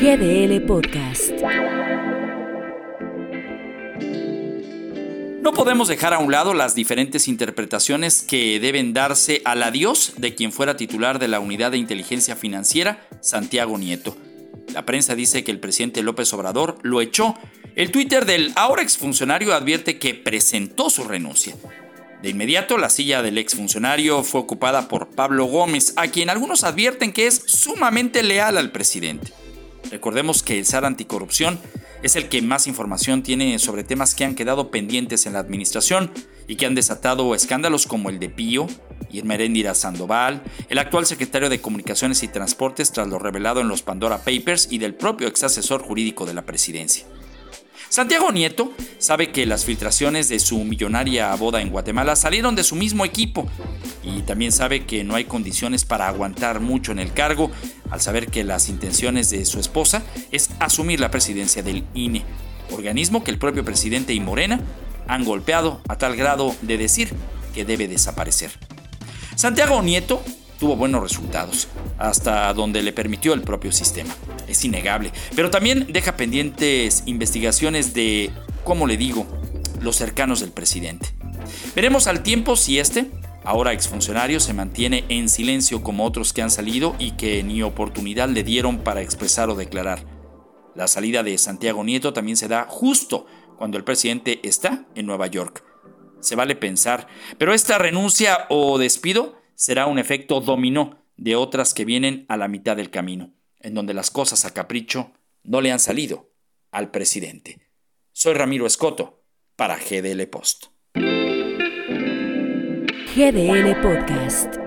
GDL Podcast. No podemos dejar a un lado las diferentes interpretaciones que deben darse al adiós de quien fuera titular de la Unidad de Inteligencia Financiera, Santiago Nieto. La prensa dice que el presidente López Obrador lo echó. El Twitter del ahora exfuncionario advierte que presentó su renuncia. De inmediato, la silla del exfuncionario fue ocupada por Pablo Gómez, a quien algunos advierten que es sumamente leal al presidente. Recordemos que el SAR Anticorrupción es el que más información tiene sobre temas que han quedado pendientes en la administración y que han desatado escándalos como el de Pío, y Meréndira Sandoval, el actual secretario de Comunicaciones y Transportes tras lo revelado en los Pandora Papers y del propio ex asesor jurídico de la presidencia. Santiago Nieto sabe que las filtraciones de su millonaria boda en Guatemala salieron de su mismo equipo y también sabe que no hay condiciones para aguantar mucho en el cargo al saber que las intenciones de su esposa es asumir la presidencia del INE, organismo que el propio presidente y Morena han golpeado a tal grado de decir que debe desaparecer. Santiago Nieto tuvo buenos resultados, hasta donde le permitió el propio sistema. Es innegable, pero también deja pendientes investigaciones de, como le digo, los cercanos del presidente. Veremos al tiempo si este, ahora exfuncionario, se mantiene en silencio como otros que han salido y que ni oportunidad le dieron para expresar o declarar. La salida de Santiago Nieto también se da justo cuando el presidente está en Nueva York. Se vale pensar, pero esta renuncia o despido será un efecto dominó de otras que vienen a la mitad del camino, en donde las cosas a capricho no le han salido al presidente. Soy Ramiro Escoto para GDL Post. GDL Podcast.